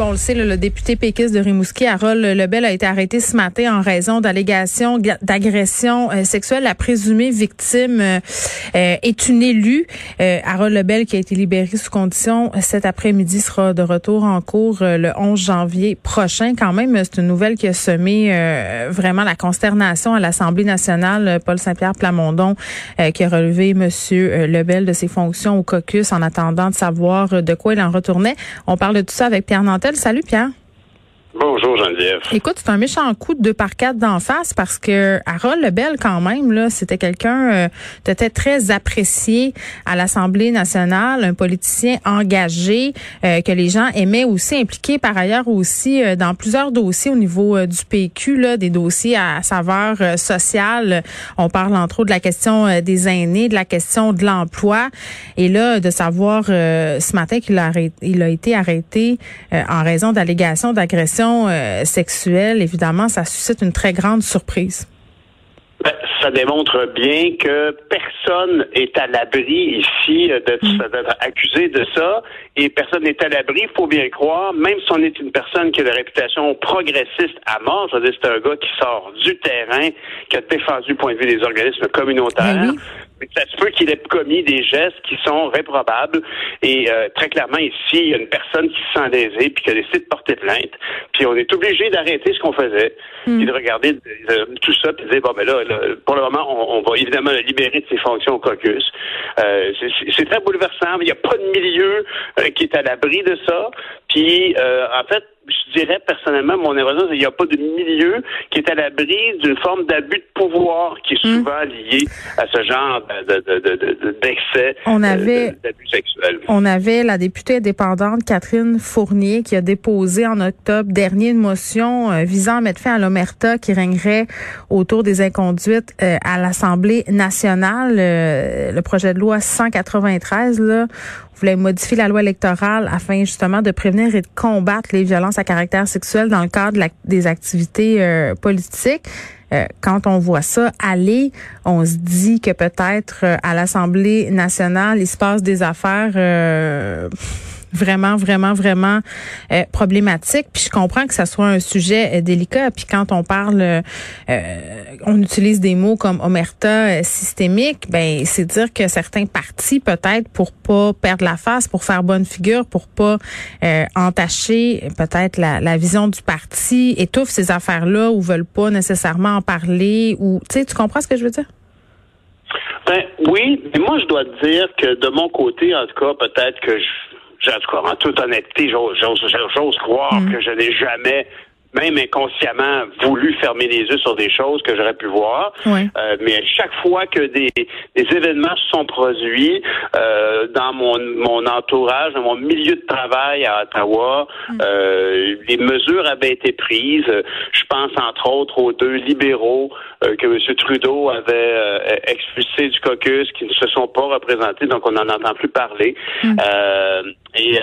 Bon, on le sait, le, député péquiste de Rimouski, Harold Lebel, a été arrêté ce matin en raison d'allégations d'agression euh, sexuelle. La présumée victime euh, euh, est une élue. Harold Lebel, qui a été libéré sous condition cet après-midi, sera de retour en cours le 11 janvier prochain. Quand même, c'est une nouvelle qui a semé vraiment la consternation à l'Assemblée nationale. Paul Saint-Pierre Plamondon, qui a relevé Monsieur Lebel de ses fonctions au caucus en attendant de savoir de quoi il en retournait. On parle de tout ça avec Pierre Nantel. Salut Pierre. Bonjour Geneviève. Écoute, c'est un méchant coup de 2 par 4 d'en face parce que Harold Lebel, quand même, là, c'était quelqu'un euh, était très apprécié à l'Assemblée nationale, un politicien engagé euh, que les gens aimaient aussi, impliqué par ailleurs aussi euh, dans plusieurs dossiers au niveau euh, du PQ, là, des dossiers à saveur sociale. On parle entre autres de la question des aînés, de la question de l'emploi. Et là, de savoir ce matin qu'il a, il a été arrêté en raison d'allégations d'agression euh, sexuelle, évidemment, ça suscite une très grande surprise. Ben, ça démontre bien que personne est à l'abri ici euh, mm. d'être accusé de ça et personne n'est à l'abri, il faut bien croire, même si on est une personne qui a la réputation progressiste à mort, c'est-à-dire c'est un gars qui sort du terrain, qui a défendu le point de vue des organismes communautaires. Ben ça se peut qu'il ait commis des gestes qui sont réprobables. Et euh, très clairement, ici, il y a une personne qui se sent lésée puis qui a décidé de porter plainte. Puis on est obligé d'arrêter ce qu'on faisait, mm. et de regarder tout ça, puis de dire, bon, mais là, pour le moment, on, va évidemment le libérer de ses fonctions au caucus. Euh, c'est très bouleversant. Il n'y a pas de milieu euh, qui est à l'abri de ça. Puis, en fait, je dirais personnellement, mon impression, c'est qu'il n'y a pas de milieu qui est à l'abri d'une forme d'abus de pouvoir qui est hmm. souvent lié à ce genre d'excès de, d'abus sexuels. On avait la députée indépendante Catherine Fournier qui a déposé en octobre dernier une motion euh, visant à mettre fin à l'omerta qui régnerait autour des inconduites euh, à l'Assemblée nationale. Euh, le projet de loi 193, là, voulait modifier la loi électorale afin justement de prévenir et de combattre les violences à caractère sexuel dans le cadre des activités euh, politiques. Euh, quand on voit ça aller, on se dit que peut-être euh, à l'Assemblée nationale, il se passe des affaires vraiment, vraiment, vraiment euh, problématique. Puis je comprends que ça soit un sujet euh, délicat. Puis quand on parle, euh, on utilise des mots comme omerta systémique, ben c'est dire que certains partis, peut-être pour pas perdre la face, pour faire bonne figure, pour pas entacher peut-être la, la, vision du parti, étouffent ces affaires-là ou veulent pas nécessairement en parler. Ou tu sais, tu comprends ce que je veux dire? Ben, oui, mais moi je dois te dire que de mon côté, en tout cas, peut-être que je en tout cas, en toute honnêteté, j'ose croire mm. que je n'ai jamais même inconsciemment voulu fermer les yeux sur des choses que j'aurais pu voir. Euh, mais chaque fois que des, événements se sont produits euh, dans mon, mon entourage, dans mon milieu de travail à Ottawa, mm. euh, les mesures avaient été prises. Je pense entre autres aux deux libéraux que M. Trudeau avait expulsés du caucus, qui ne se sont pas représentés, donc on n'en entend plus parler. Mm. Et,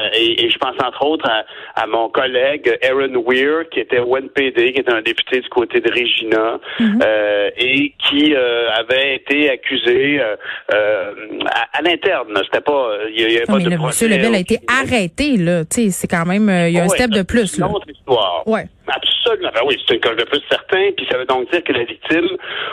et, je pense entre autres à, à mon collègue Aaron Weir, qui était était qui était un député du côté de Regina, mhm. euh, et qui euh, avait été accusé euh, à, l'interne. C'était pas, il y, avait pas de Monsieur Lebel a été arrêté là. c'est quand même, il y a un step de plus. C'est une autre histoire. Ouais. Absolument. Ben oui, c'est une cause de plus certain. Puis ça veut donc dire que la victime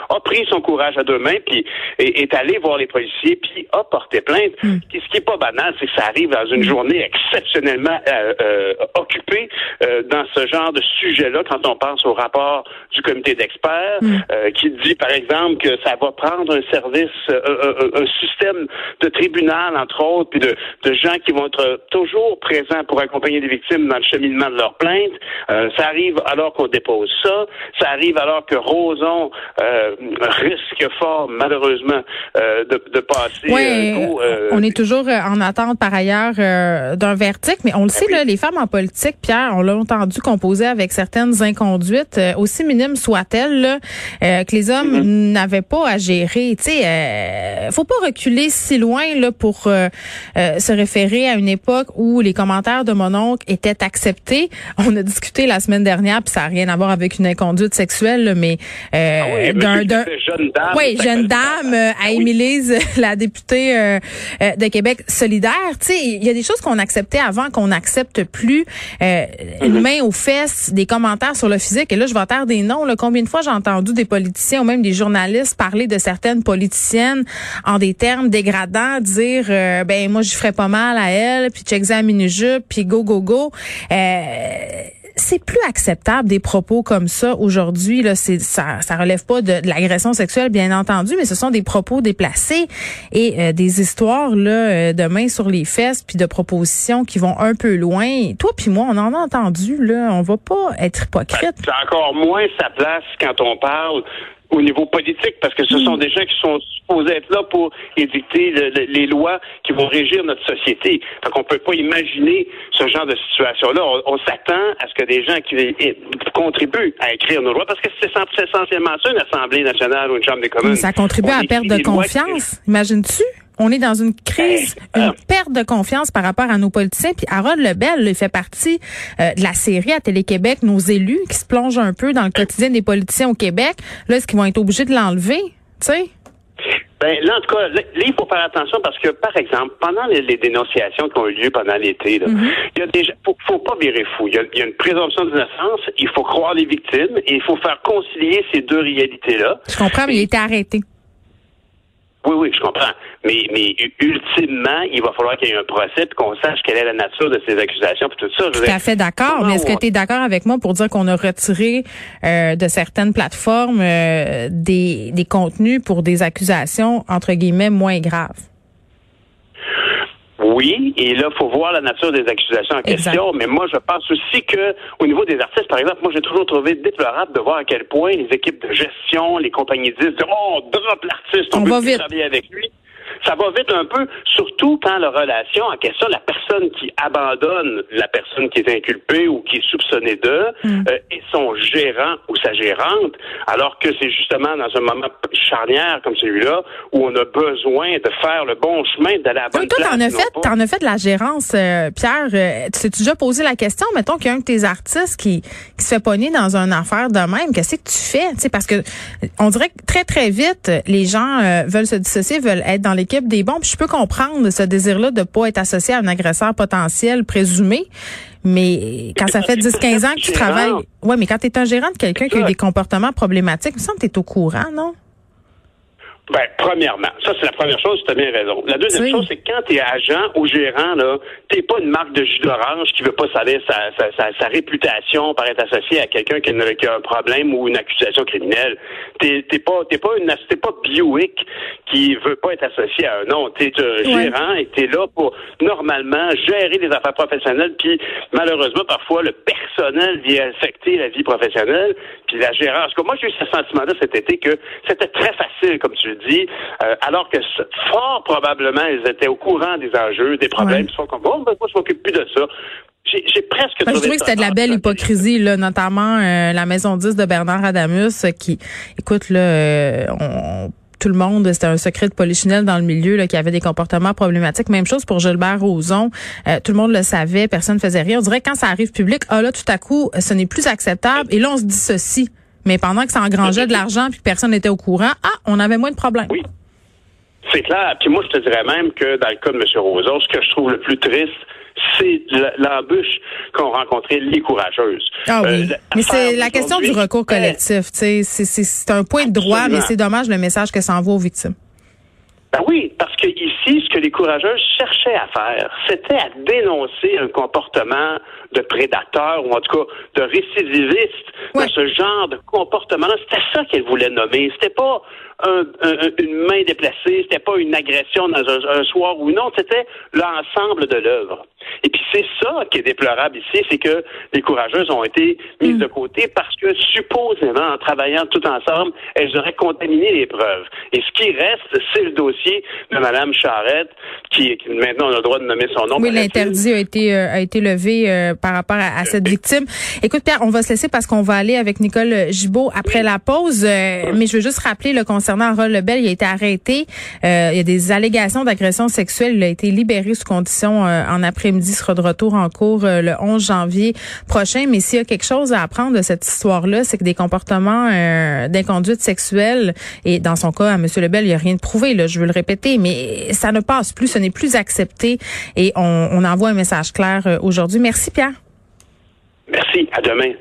a pris son courage à deux mains, puis est, est allée voir les policiers, puis a porté plainte. Hmm. ce qui est pas banal, c'est que ça arrive dans une journée exceptionnellement euh, euh, occupée euh, dans ce genre de sujet-là, quand on pense au rapport du comité d'experts, hmm. qui dit, par exemple, que ça va prendre un service, un système de tribunal, entre autres, puis de, de gens qui vont être toujours présents pour accompagner les victimes dans le cheminement de leur plainte. ça arrive alors qu'on dépose ça. Ça arrive alors que Roson euh, risque fort, malheureusement, euh, de, de, passer. Oui, euh, on est toujours en attente, par ailleurs, d'un verdict. Mais on le ben sait, là, les femmes en politique, Pierre, on l'a entendu composer avec certaines inconduites, aussi minimes soient-elles, que les hommes mm-hmm. n'avaient pas à gérer. Tu sais, faut pas reculer si loin là pour se référer à une époque où les commentaires de mon oncle étaient acceptés. On a discuté la semaine dernière dernière, puis ça n'a rien à voir avec une inconduite sexuelle, mais, euh, ah oui, d'un, jeune dame. Oui, jeune dame, à ah Émilise, la députée euh, euh, de Québec solidaire. Tu sais, il y a des choses qu'on acceptait avant qu'on n'accepte plus. Euh, une mm-hmm. main aux fesses, des commentaires sur le physique. Et là, je vais taire des noms. Là. Combien de fois j'ai entendu des politiciens ou même des journalistes parler de certaines politiciennes en des termes dégradants, dire ben moi je ferais pas mal à elle, puis check ça mini-jupe, puis go go go. Euh, c'est plus acceptable des propos comme ça aujourd'hui. Là, c'est ça, ça relève pas de, l'agression sexuelle, bien entendu, mais ce sont des propos déplacés et euh, des histoires là euh, de main sur les fesses, puis de propositions qui vont un peu loin. Toi puis moi, on en a entendu là. On va pas être hypocrite. C'est encore moins sa place quand on parle au niveau politique, parce que ce sont mm. des gens qui sont supposés être là pour édicter les lois qui vont régir notre société. Donc, on peut pas imaginer ce genre de situation-là. On, s'attend à ce que des gens qui contribuent à écrire nos lois, parce que c'est essentiellement ça, une Assemblée nationale ou une Chambre des communes. ça contribue à la perte de confiance. Imagines-tu? On est dans une crise, une perte de confiance par rapport à nos politiciens. Puis Harold Lebel, il fait partie euh, de la série à Télé-Québec, nos élus, qui se plongent un peu dans le quotidien des politiciens au Québec. Là, est-ce qu'ils vont être obligés de l'enlever? Tu sais? Ben, là, en tout cas, là, il faut faire attention parce que, par exemple, pendant les, dénonciations qui ont eu lieu pendant l'été, mm-hmm. il y a déjà, faut, faut pas virer fou. Il y, a, une présomption d'innocence, il faut croire les victimes et il faut faire concilier ces deux réalités-là. Je comprends, mais il a été arrêté. Oui, oui, je comprends. Mais, mais ultimement, il va falloir qu'il y ait un procès et qu'on sache quelle est la nature de ces accusations et tout ça. Tout à fait d'accord. Mais est-ce que tu es d'accord avec moi pour dire qu'on a retiré euh, de certaines plateformes euh, des, des contenus pour des accusations, entre guillemets, moins graves? Oui, et là, il faut voir la nature des accusations en question. Mais moi, je pense aussi que au niveau des artistes, par exemple, moi, j'ai toujours trouvé déplorable de voir à quel point les équipes de gestion, les compagnies disent Oh, on drop l'artiste, on, on veut travailler avec lui ça va vite un peu, surtout quand la relation en question, la personne qui abandonne la personne qui est inculpée ou qui est soupçonnée d'eux mm. euh, est son gérant ou sa gérante, alors que c'est justement dans un moment charnière comme celui-là où on a besoin de faire le bon chemin, d'aller à la bonne toi, T'en as fait, t'en as fait de la gérance, euh, Pierre. Euh, tu t'es déjà posé la question, mettons qu'il y a un de tes artistes qui, qui se fait pogner dans une affaire de même, qu'est-ce que tu fais? sais parce que on dirait que très, très vite, les gens veulent se dissocier, veulent être dans l'équipe des bombes. Je peux comprendre ce désir-là de pas être associé à un agresseur potentiel présumé. Mais quand ça fait 10-15 ans que tu travailles, ouais, mais quand tu es un gérant de quelqu'un qui a eu des comportements problématiques, il me semble que tu es au courant, non? Ben, premièrement, ça c'est la première chose, tu as bien raison. La deuxième chose, c'est que quand tu es agent ou gérant, là, t'es pas une marque de jus d'orange qui veut pas salir sa, sa, sa, réputation par être associé à quelqu'un qui, qui, a un problème ou une accusation criminelle. T'es pas t'es pas une t'es pas Bioic qui veut pas être associé à un nom. T'es un gérant et t'es là pour normalement gérer les affaires professionnelles. Puis malheureusement, parfois le personnel vient affecter la vie professionnelle. Puis la gérance. Moi, j'ai eu ce sentiment-là cet été que c'était très facile, comme tu dit, euh, alors que fort probablement, ils étaient au courant des enjeux, des problèmes. Ils sont comme, bon, ben, moi, je m'occupe plus de ça. J'ai presque ben, Je trouvais que c'était de la belle hypocrisie, là, notamment euh, la Maison 10 de Bernard Adamus, qui, écoute, là, euh, on tout le monde, c'était un secret de polichinelle dans le milieu là, qui avait des comportements problématiques. Même chose pour Gilbert Rozon. tout le monde le savait, personne ne faisait rien. On dirait que quand ça arrive public, ah là, tout à coup, ce n'est plus acceptable. Et là, on se dissocie. Mais pendant que ça engrangeait de l'argent puis que personne n'était au courant, ah, on avait moins de problèmes. Oui. C'est clair. Puis moi, je te dirais même que dans le cas de M. Roson, ce que je trouve le plus triste, c'est l'embûche qu'ont rencontré les courageuses. Ah oui. Euh, mais c'est la question du recours collectif. C'est un point de droit, mais c'est dommage le message que ça envoie aux victimes. Ben oui, parce que ici, ce que les courageuses cherchaient à faire, c'était à dénoncer un comportement de prédateur ou en tout cas de récidiviste de ce genre de comportement-là. C'était ça qu'elles voulaient nommer. C'était pas une main déplacée, c'était pas une agression dans un, soir ou non, c'était l'ensemble de l'œuvre. Et puis c'est ça qui est déplorable ici, c'est que les courageuses ont été mises de côté parce que supposément, en travaillant tout ensemble, elles auraient contaminé les preuves. Et ce qui reste, c'est le dossier de Mme Charrette, qui, maintenant on a le droit de nommer son nom. Oui, l'interdit a été euh, a été levé euh, par rapport à, cette victime. Écoute Pierre, on va se laisser parce qu'on va aller avec Nicole Gibault après la pause, euh, mais je veux juste rappeler le conseil concernant Harold Lebel, il a été arrêté. Euh, il y a des allégations d'agression sexuelle. Il a été libéré sous condition euh, en après-midi. sera de retour en cours le 11 janvier prochain. Mais s'il y a quelque chose à apprendre de cette histoire-là, c'est que des comportements d'inconduite sexuelle, et dans son cas, à M. Lebel, il n'y a rien de prouvé, là, je veux le répéter, mais ça ne passe plus, ce n'est plus accepté. Et on, on envoie un message clair aujourd'hui. Merci, Pierre. Merci. À demain.